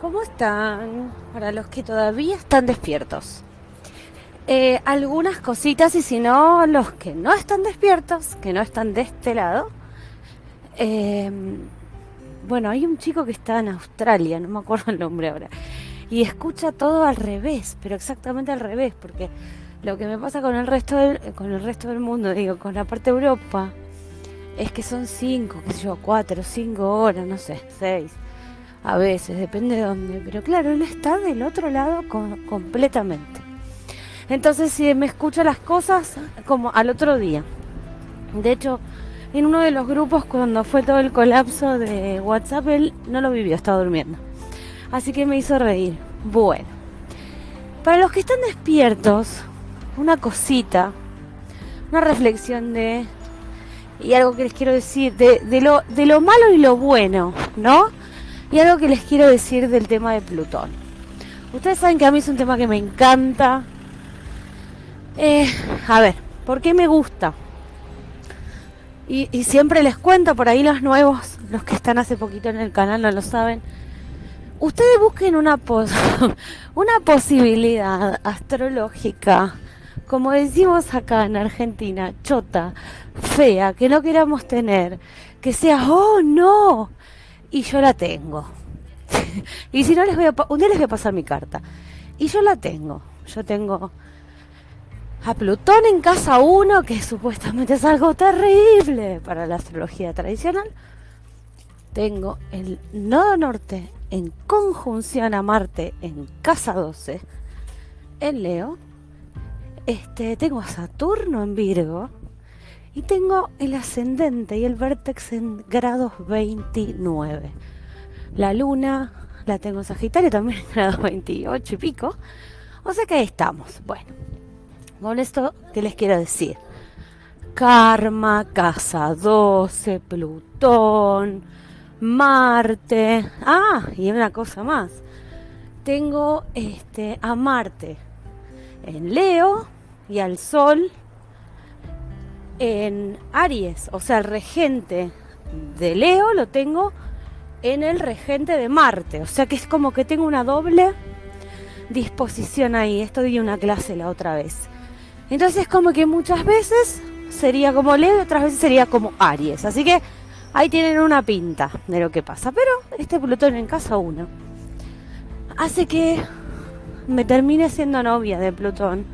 ¿Cómo están? Para los que todavía están despiertos. Eh, algunas cositas y si no, los que no están despiertos, que no están de este lado. Eh, bueno, hay un chico que está en Australia, no me acuerdo el nombre ahora, y escucha todo al revés, pero exactamente al revés, porque lo que me pasa con el resto del, con el resto del mundo, digo, con la parte de Europa, es que son cinco, qué sé yo, cuatro, cinco horas, no sé, seis, a veces, depende de dónde, pero claro, él está del otro lado completamente. Entonces, si me escucha las cosas como al otro día. De hecho, en uno de los grupos cuando fue todo el colapso de WhatsApp, él no lo vivió, estaba durmiendo. Así que me hizo reír. Bueno, para los que están despiertos, una cosita, una reflexión de, y algo que les quiero decir, de, de, lo, de lo malo y lo bueno, ¿no? Y algo que les quiero decir del tema de Plutón. Ustedes saben que a mí es un tema que me encanta. Eh, a ver, ¿por qué me gusta? Y, siempre les cuento por ahí los nuevos, los que están hace poquito en el canal no lo saben. Ustedes busquen una, pos una posibilidad astrológica, como decimos acá en Argentina, chota, fea, que no queramos tener, que sea, oh no, y yo la tengo. y si no les voy a, un día les voy a pasar mi carta. Y yo la tengo. Yo tengo a Plutón en casa 1, que supuestamente es algo terrible para la astrología tradicional. Tengo el nodo norte en conjunción a Marte en casa 12, en Leo. Este, tengo a Saturno en Virgo. Y tengo el ascendente y el vértex en grados 29. La luna la tengo en Sagitario también en grados 28 y pico. O sea que ahí estamos. Bueno, con esto, ¿qué les quiero decir? Karma, casa 12, Plutón, Marte. Ah, y una cosa más. Tengo este a Marte en Leo y al Sol en Aries, o sea, el regente de Leo lo tengo en el regente de Marte, o sea que es como que tengo una doble disposición ahí. Esto di una clase la otra vez. Entonces como que muchas veces sería como Leo, otras veces sería como Aries. Así que ahí tienen una pinta de lo que pasa. Pero este Plutón en casa 1 hace que me termine siendo novia de Plutón.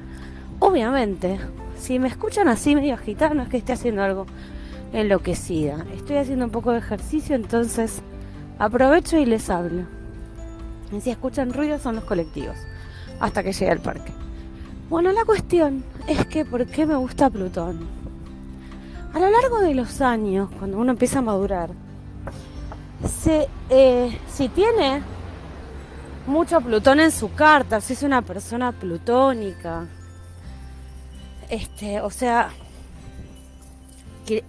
Obviamente, si me escuchan así medio agitar, no es que esté haciendo algo enloquecida. Estoy haciendo un poco de ejercicio, entonces aprovecho y les hablo. Y si escuchan ruido son los colectivos, hasta que llegue al parque. Bueno, la cuestión es que ¿por qué me gusta Plutón? A lo largo de los años, cuando uno empieza a madurar, se, eh, si tiene mucho Plutón en su carta, si es una persona plutónica, este, o sea,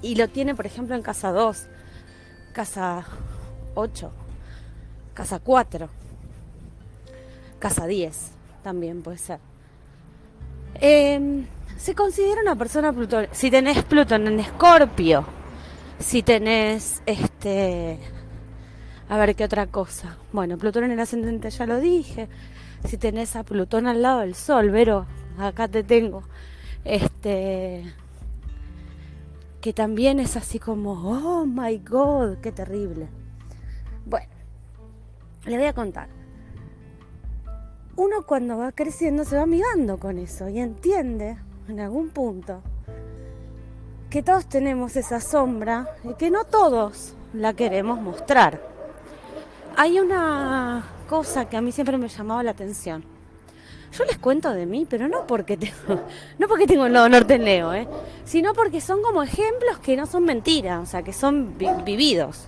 y lo tiene, por ejemplo, en casa 2, casa 8, casa 4, casa 10, también puede ser. Em, se considera una persona Plutón. Si tenés Plutón en Escorpio, si tenés este. A ver qué otra cosa. Bueno, Plutón en el ascendente ya lo dije. Si tenés a Plutón al lado del Sol, pero acá te tengo este que también es así como, oh my god, qué terrible. Bueno, le voy a contar. Uno cuando va creciendo se va amigando con eso y entiende en algún punto que todos tenemos esa sombra y que no todos la queremos mostrar. Hay una cosa que a mí siempre me llamaba la atención yo les cuento de mí, pero no porque tengo, no porque tengo el nodo norte en Leo, ¿eh? sino porque son como ejemplos que no son mentiras, o sea, que son vividos.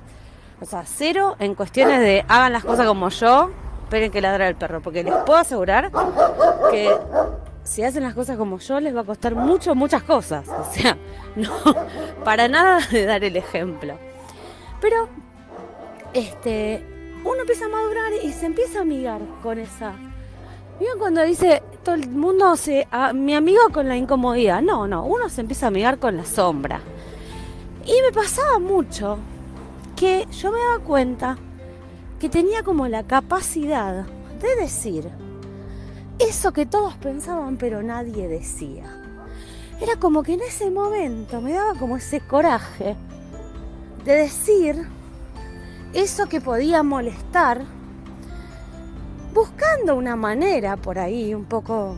O sea, cero en cuestiones de hagan las cosas como yo, esperen que ladra el perro, porque les puedo asegurar que si hacen las cosas como yo les va a costar mucho, muchas cosas. O sea, no, para nada de dar el ejemplo. Pero, este, uno empieza a madurar y se empieza a amigar con esa Miren cuando dice todo el mundo se. mi amigo con la incomodidad. No, no, uno se empieza a amigar con la sombra. Y me pasaba mucho que yo me daba cuenta que tenía como la capacidad de decir eso que todos pensaban pero nadie decía. Era como que en ese momento me daba como ese coraje de decir eso que podía molestar, buscando una manera por ahí un poco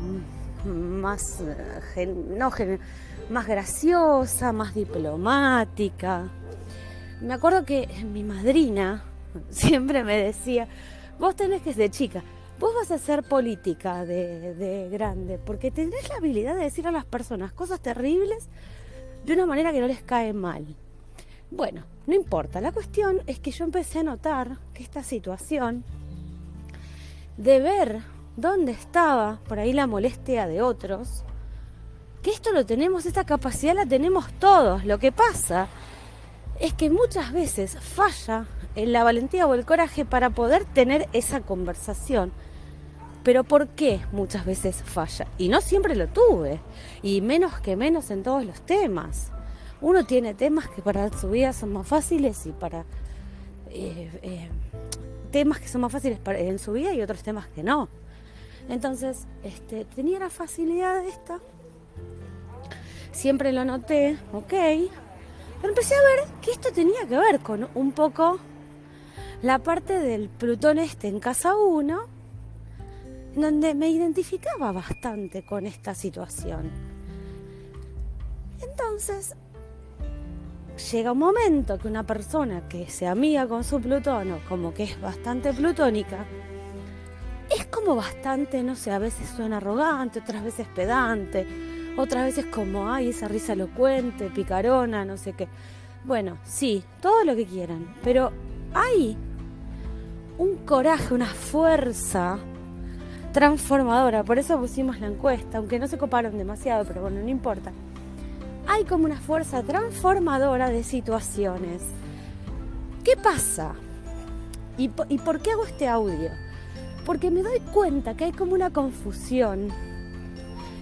más, eh, no, más graciosa, más diplomática. Me acuerdo que mi madrina siempre me decía, vos tenés que ser chica, vos vas a hacer política de, de, grande, porque tenés la habilidad de decir a las personas cosas terribles de una manera que no les cae mal. Bueno, no importa, la cuestión es que yo empecé a notar que esta situación de ver dónde estaba por ahí la molestia de otros, que esto lo tenemos, esta capacidad la tenemos todos. Lo que pasa es que muchas veces falla en la valentía o el coraje para poder tener esa conversación. Pero ¿por qué muchas veces falla? Y no siempre lo tuve, y menos que menos en todos los temas. Uno tiene temas que para su vida son más fáciles y para eh, eh, temas que son más fáciles en su vida y otros temas que no. Entonces, este, tenía la facilidad de esta. Siempre lo noté, ok. Pero empecé a ver que esto tenía que ver con un poco la parte del Plutón este en casa 1, donde me identificaba bastante con esta situación. Entonces, llega un momento que una persona que se amiga con su Plutón como que es bastante plutónica, es como bastante, no sé, a veces suena arrogante, otras veces pedante, otras veces como, ay, esa risa elocuente, picarona, no sé qué. Bueno, sí, todo lo que quieran, pero hay un coraje, una fuerza transformadora, por eso pusimos la encuesta, aunque no se coparon demasiado, pero bueno, no importa. Hay como una fuerza transformadora de situaciones. ¿Qué pasa? ¿Y, ¿Y por qué hago este audio? porque me doy cuenta que hay como una confusión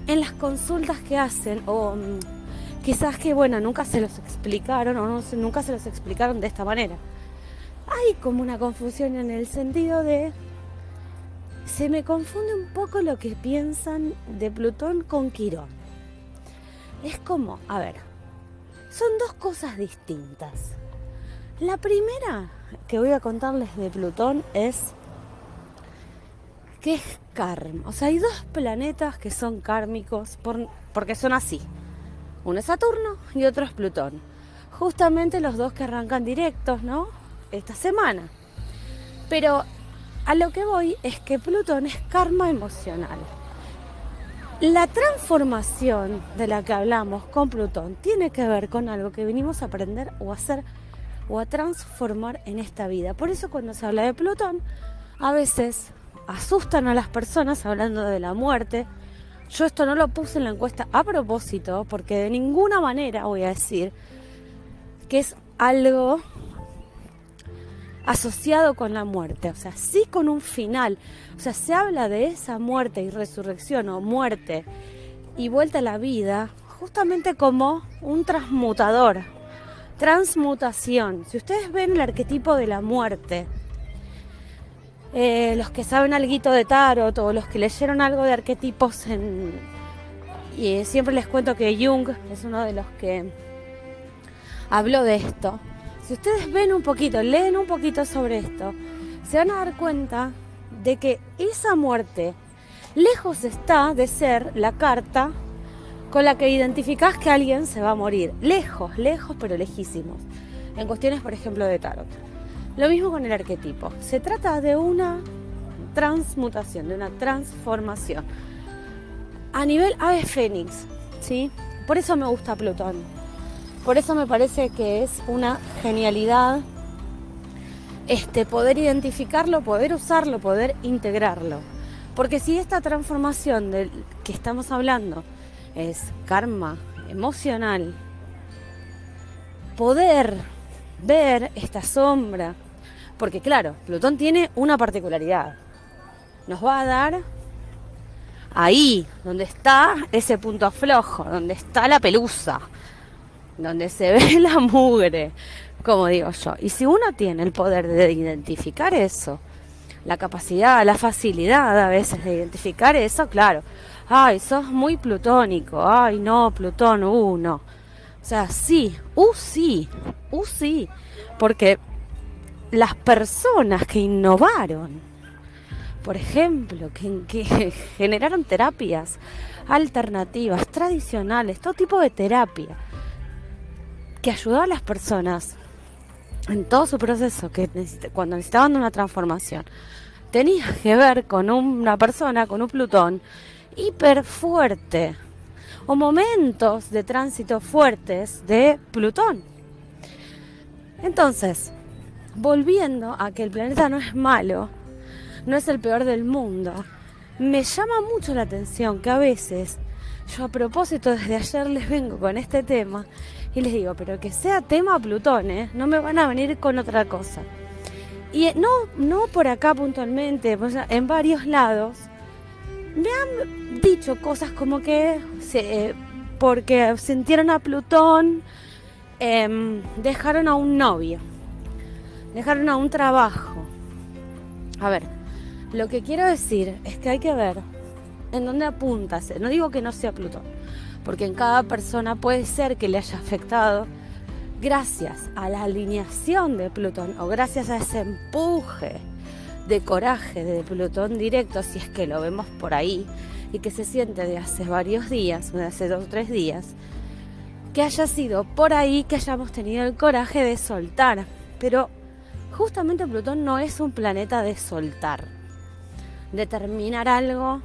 en las consultas que hacen o mm, quizás que bueno nunca se los explicaron o no, nunca se los explicaron de esta manera hay como una confusión en el sentido de se me confunde un poco lo que piensan de Plutón con Quirón es como a ver son dos cosas distintas la primera que voy a contarles de Plutón es ¿Qué es karma? O sea, hay dos planetas que son kármicos porque son así. Uno es Saturno y otro es Plutón. Justamente los dos que arrancan directos, ¿no? Esta semana. Pero a lo que voy es que Plutón es karma emocional. La transformación de la que hablamos con Plutón tiene que ver con algo que venimos a aprender o a hacer o a transformar en esta vida. Por eso cuando se habla de Plutón, a veces asustan a las personas hablando de la muerte. Yo esto no lo puse en la encuesta a propósito, porque de ninguna manera voy a decir que es algo asociado con la muerte, o sea, sí con un final. O sea, se habla de esa muerte y resurrección o muerte y vuelta a la vida justamente como un transmutador, transmutación. Si ustedes ven el arquetipo de la muerte, eh, los que saben algo de tarot o los que leyeron algo de arquetipos en, y siempre les cuento que Jung es uno de los que habló de esto. Si ustedes ven un poquito, leen un poquito sobre esto, se van a dar cuenta de que esa muerte lejos está de ser la carta con la que identificás que alguien se va a morir. Lejos, lejos, pero lejísimos. En cuestiones, por ejemplo, de tarot. Lo mismo con el arquetipo. Se trata de una transmutación, de una transformación. A nivel ave fénix, ¿sí? Por eso me gusta Plutón. Por eso me parece que es una genialidad este, poder identificarlo, poder usarlo, poder integrarlo. Porque si esta transformación del que estamos hablando es karma emocional, poder ver esta sombra porque claro, Plutón tiene una particularidad. Nos va a dar ahí, donde está ese punto flojo, donde está la pelusa, donde se ve la mugre, como digo yo. Y si uno tiene el poder de identificar eso, la capacidad, la facilidad a veces de identificar eso, claro. Ay, sos muy plutónico. Ay, no, Plutón, uh, no. O sea, sí, uh, sí, uh, sí. Porque las personas que innovaron, por ejemplo, que, que generaron terapias alternativas, tradicionales, todo tipo de terapia, que ayudaba a las personas en todo su proceso, que cuando necesitaban una transformación, tenía que ver con una persona, con un Plutón hiper fuerte, o momentos de tránsito fuertes de Plutón. Entonces, volviendo a que el planeta no es malo, no es el peor del mundo, me llama mucho la atención que a veces yo a propósito desde ayer les vengo con este tema y les digo, pero que sea tema Plutón, ¿eh? no me van a venir con otra cosa. Y eh, no, no por acá puntualmente, en varios lados me han dicho cosas como que se, porque sintieron a Plutón, em, dejaron a un novio, dejaron a un trabajo. A ver, lo que quiero decir es que hay que ver en dónde apunta. No digo que no sea Plutón, porque en cada persona puede ser que le haya afectado gracias a la alineación de Plutón o gracias a ese empuje de coraje de Plutón directo, si es que lo vemos por ahí, y que se siente de hace varios días, de hace dos o tres días, que haya sido por ahí que hayamos tenido el coraje de soltar. Pero justamente Plutón no es un planeta de soltar determinar algo,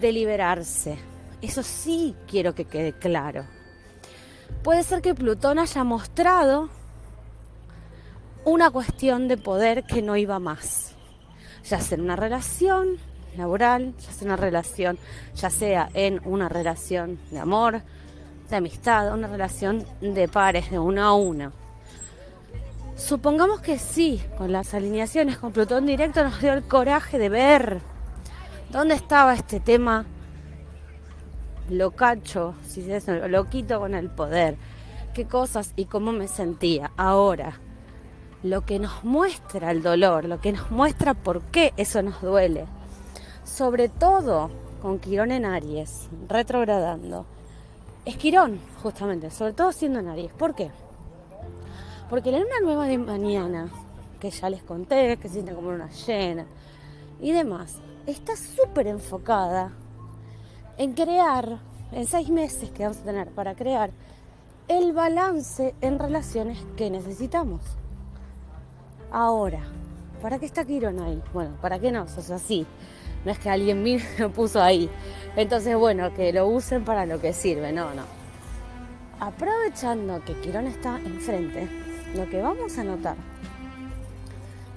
de liberarse. Eso sí quiero que quede claro. Puede ser que Plutón haya mostrado una cuestión de poder que no iba más. Ya sea en una relación laboral, ya sea una relación, ya sea en una relación de amor, de amistad, una relación de pares, de uno a uno. Supongamos que sí, con las alineaciones con Plutón directo nos dio el coraje de ver dónde estaba este tema locacho, si se dice loquito con el poder, qué cosas y cómo me sentía. Ahora, lo que nos muestra el dolor, lo que nos muestra por qué eso nos duele, sobre todo con Quirón en Aries, retrogradando, es Quirón, justamente, sobre todo siendo en Aries. ¿Por qué? Porque la luna nueva de mañana, que ya les conté, que siente como una llena y demás, está súper enfocada en crear, en seis meses que vamos a tener para crear, el balance en relaciones que necesitamos. Ahora, ¿para qué está Quirón ahí? Bueno, ¿para qué no? O sea, sí, no es que alguien me lo puso ahí. Entonces, bueno, que lo usen para lo que sirve, no, no. Aprovechando que Quirón está enfrente, lo que vamos a notar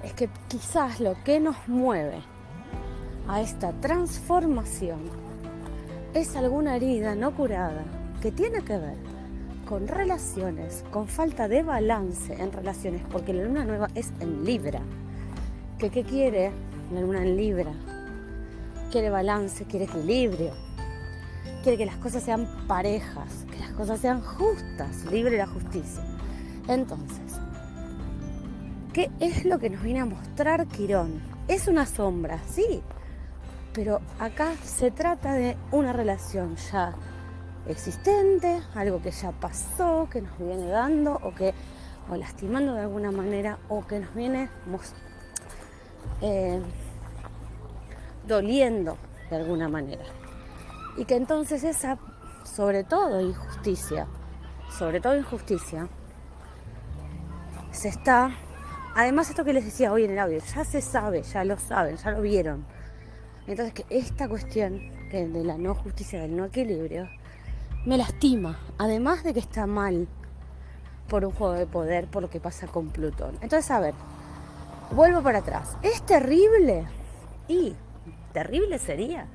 es que quizás lo que nos mueve a esta transformación es alguna herida no curada que tiene que ver con relaciones, con falta de balance en relaciones, porque la luna nueva es en Libra. ¿Qué, quiere la luna en Libra? Quiere balance, quiere equilibrio, quiere que las cosas sean parejas, que las cosas sean justas, libre la justicia. Entonces, ¿qué es lo que nos viene a mostrar Quirón? Es una sombra, sí, pero acá se trata de una relación ya existente, algo que ya pasó, que nos viene dando o que o lastimando de alguna manera o que nos viene eh, doliendo de alguna manera. Y que entonces esa, sobre todo injusticia, sobre todo injusticia, se está, además esto que les decía hoy en el audio, ya se sabe, ya lo saben, ya lo vieron. Entonces que esta cuestión de la no justicia, del no equilibrio, me lastima, además de que está mal por un juego de poder, por lo que pasa con Plutón. Entonces, a ver, vuelvo para atrás. ¿Es terrible? Y terrible sería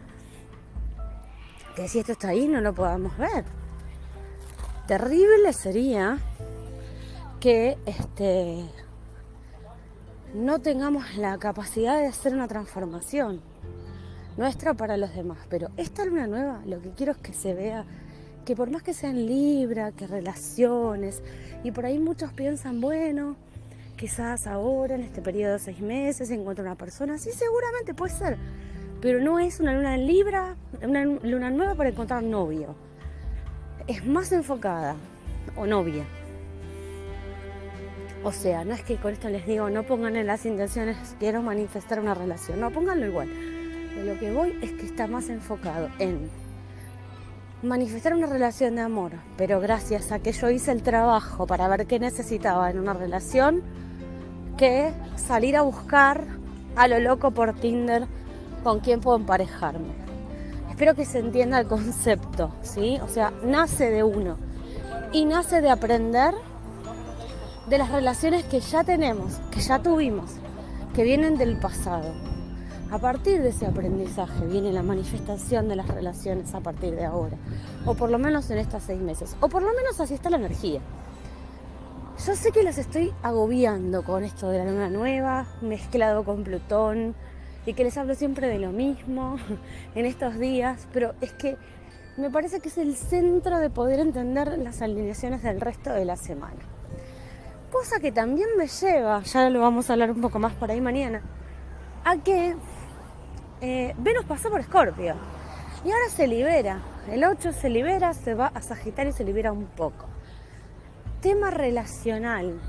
que si esto está ahí no lo podamos ver. Terrible sería que este, no tengamos la capacidad de hacer una transformación nuestra para los demás. Pero esta luna nueva lo que quiero es que se vea que por más que sean Libra, que relaciones, y por ahí muchos piensan, bueno, quizás ahora, en este periodo de seis meses, encuentro una persona, sí, seguramente puede ser, pero no es una luna en Libra, una luna nueva para encontrar novio. Es más enfocada, o novia. O sea, no es que con esto les digo, no pongan en las intenciones, quiero manifestar una relación, no, pónganlo igual. Lo que voy es que está más enfocado en manifestar una relación de amor, pero gracias a que yo hice el trabajo para ver qué necesitaba en una relación, que salir a buscar a lo loco por Tinder con quién puedo emparejarme. Espero que se entienda el concepto, ¿sí? O sea, nace de uno y nace de aprender de las relaciones que ya tenemos, que ya tuvimos, que vienen del pasado. A partir de ese aprendizaje viene la manifestación de las relaciones a partir de ahora, o por lo menos en estos seis meses, o por lo menos así está la energía. Yo sé que las estoy agobiando con esto de la luna nueva, mezclado con Plutón, y que les hablo siempre de lo mismo en estos días, pero es que me parece que es el centro de poder entender las alineaciones del resto de la semana. Cosa que también me lleva, ya lo vamos a hablar un poco más por ahí mañana, a que eh, Venus pasó por Escorpio y ahora se libera. El 8 se libera, se va a Sagitario y se libera un poco. Tema relacional.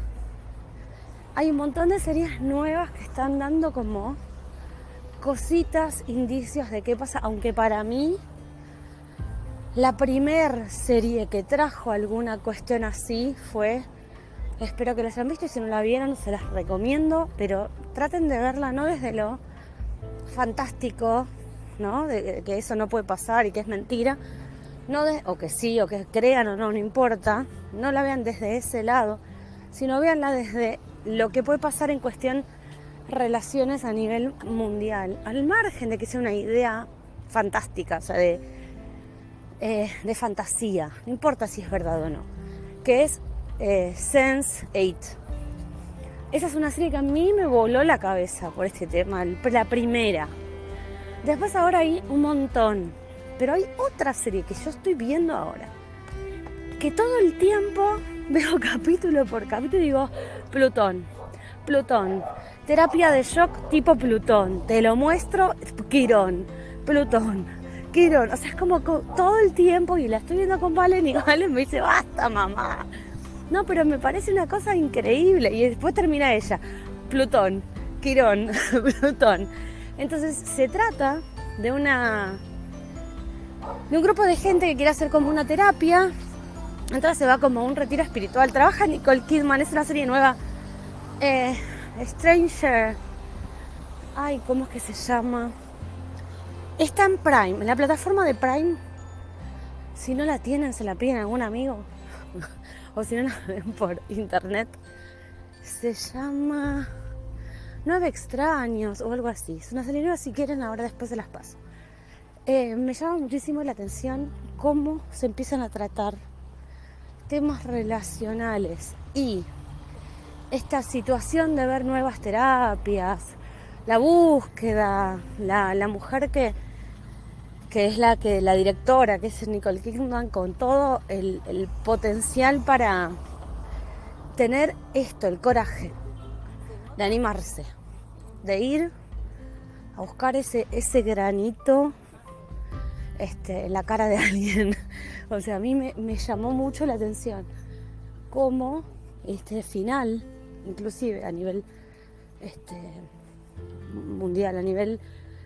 Hay un montón de series nuevas que están dando como cositas, indicios de qué pasa, aunque para mí la primer serie que trajo alguna cuestión así fue Espero que la hayan visto y si no la vieron se las recomiendo, pero traten de verla no desde lo fantástico, ¿no? De que eso no puede pasar y que es mentira, no o que sí, o que crean o no, no importa, no la vean desde ese lado, sino veanla desde lo que puede pasar en cuestión relaciones a nivel mundial, al margen de que sea una idea fantástica, o sea, de, eh, de fantasía, no importa si es verdad o no, que es eh, Sense 8. Esa es una serie que a mí me voló la cabeza por este tema, la primera. Después ahora hay un montón, pero hay otra serie que yo estoy viendo ahora, que todo el tiempo veo capítulo por capítulo y digo, Plutón, Plutón, terapia de shock tipo Plutón, te lo muestro, Quirón, Plutón, Quirón, o sea, es como todo el tiempo y la estoy viendo con Valen y Valen me dice, basta mamá, no, pero me parece una cosa increíble. Y después termina ella, Plutón, Quirón, Plutón. Entonces se trata de una de un grupo de gente que quiere hacer como una terapia. Entonces se va como un retiro espiritual. Trabaja Nicole Kidman, es una serie nueva. Eh, Stranger. Ay, ¿cómo es que se llama? Está en Prime, en la plataforma de Prime. Si no la tienen, se la piden a algún amigo o si no la ven por internet, se llama Nueve Extraños o algo así. Es una serie si quieren, ahora después se las paso. Eh, me llama muchísimo la atención cómo se empiezan a tratar temas relacionales y esta situación de ver nuevas terapias, la búsqueda, la, la mujer que que es la que la directora, que es Nicole Kidman, con todo el, potencial para tener esto, el coraje de animarse, de ir a buscar ese, ese granito este, en la cara de alguien. o sea, a mí me, me llamó mucho la atención cómo este final, inclusive a nivel este, mundial, a nivel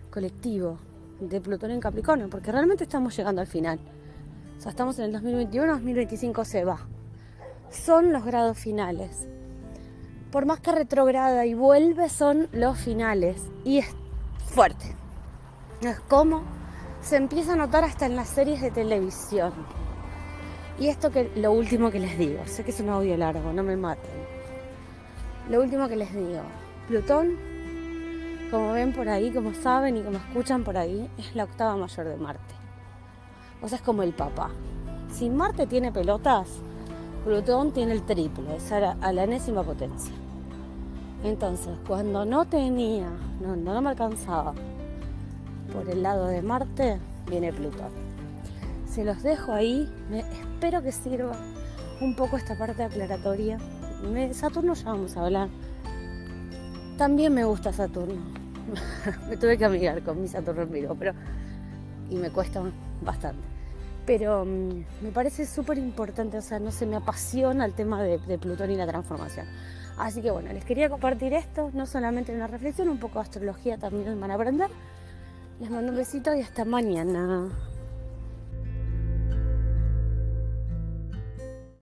colectivo, de Plutón en Capricornio, porque realmente estamos llegando al final. O sea, estamos en el 2021, 2025 se va. Son los grados finales. Por más que retrograda y vuelve, son los finales. Y es fuerte. Es como se empieza a notar hasta en las series de televisión. Y esto que lo último que les digo, sé que es un audio largo, no me maten. Lo último que les digo, Plutón como ven por ahí, como saben y como escuchan por ahí, es la octava mayor de Marte. O sea, es como el papá. Si Marte tiene pelotas, Plutón tiene el triple, es a la, enésima potencia. Entonces, cuando no tenía, no, no me alcanzaba por el lado de Marte, viene Plutón. se los dejo ahí. Espero que sirva un poco esta parte aclaratoria. Me, Saturno ya vamos a hablar. También me gusta Saturno. me tuve que amigar con mi Saturno en Virgo, pero. Y me cuesta bastante. Pero mm, me parece súper importante, o sea, no se me apasiona el tema de, de Plutón y la transformación. Así que bueno, les quería compartir esto, no solamente una reflexión, un poco de astrología también van a aprender. Les mando un besito y hasta mañana.